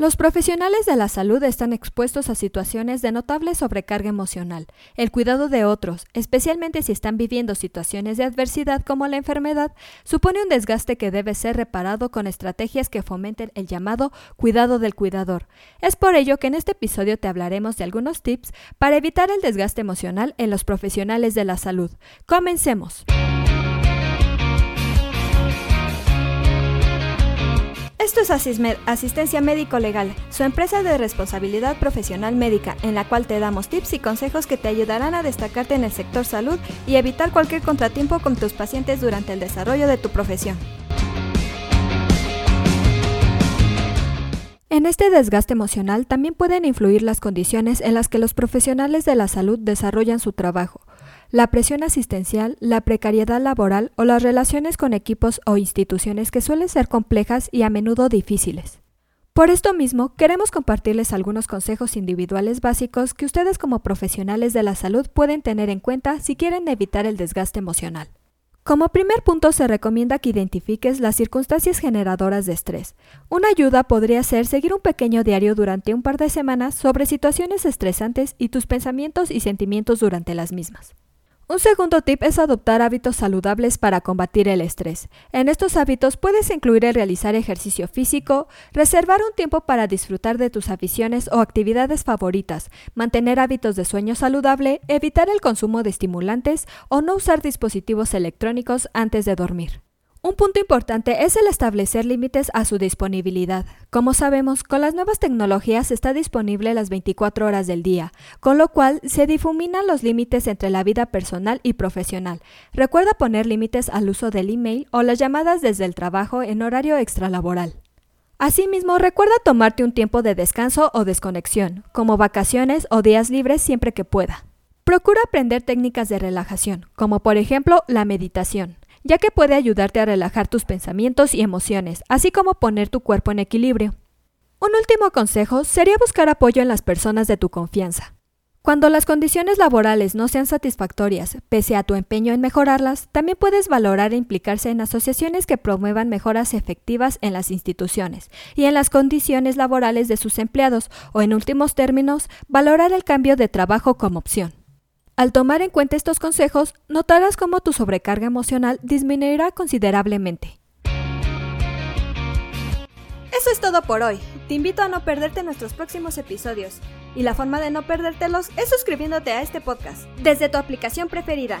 Los profesionales de la salud están expuestos a situaciones de notable sobrecarga emocional. El cuidado de otros, especialmente si están viviendo situaciones de adversidad como la enfermedad, supone un desgaste que debe ser reparado con estrategias que fomenten el llamado cuidado del cuidador. Es por ello que en este episodio te hablaremos de algunos tips para evitar el desgaste emocional en los profesionales de la salud. Comencemos. Esto Asistencia Médico Legal, su empresa de responsabilidad profesional médica, en la cual te damos tips y consejos que te ayudarán a destacarte en el sector salud y evitar cualquier contratiempo con tus pacientes durante el desarrollo de tu profesión. En este desgaste emocional también pueden influir las condiciones en las que los profesionales de la salud desarrollan su trabajo, la presión asistencial, la precariedad laboral o las relaciones con equipos o instituciones que suelen ser complejas y a menudo difíciles. Por esto mismo, queremos compartirles algunos consejos individuales básicos que ustedes como profesionales de la salud pueden tener en cuenta si quieren evitar el desgaste emocional. Como primer punto se recomienda que identifiques las circunstancias generadoras de estrés. Una ayuda podría ser seguir un pequeño diario durante un par de semanas sobre situaciones estresantes y tus pensamientos y sentimientos durante las mismas. Un segundo tip es adoptar hábitos saludables para combatir el estrés. En estos hábitos puedes incluir el realizar ejercicio físico, reservar un tiempo para disfrutar de tus aficiones o actividades favoritas, mantener hábitos de sueño saludable, evitar el consumo de estimulantes o no usar dispositivos electrónicos antes de dormir. Un punto importante es el establecer límites a su disponibilidad. Como sabemos, con las nuevas tecnologías está disponible las 24 horas del día, con lo cual se difuminan los límites entre la vida personal y profesional. Recuerda poner límites al uso del email o las llamadas desde el trabajo en horario extralaboral. Asimismo, recuerda tomarte un tiempo de descanso o desconexión, como vacaciones o días libres siempre que pueda. Procura aprender técnicas de relajación, como por ejemplo la meditación ya que puede ayudarte a relajar tus pensamientos y emociones, así como poner tu cuerpo en equilibrio. Un último consejo sería buscar apoyo en las personas de tu confianza. Cuando las condiciones laborales no sean satisfactorias, pese a tu empeño en mejorarlas, también puedes valorar e implicarse en asociaciones que promuevan mejoras efectivas en las instituciones y en las condiciones laborales de sus empleados, o en últimos términos, valorar el cambio de trabajo como opción. Al tomar en cuenta estos consejos, notarás cómo tu sobrecarga emocional disminuirá considerablemente. Eso es todo por hoy. Te invito a no perderte nuestros próximos episodios. Y la forma de no perdértelos es suscribiéndote a este podcast desde tu aplicación preferida.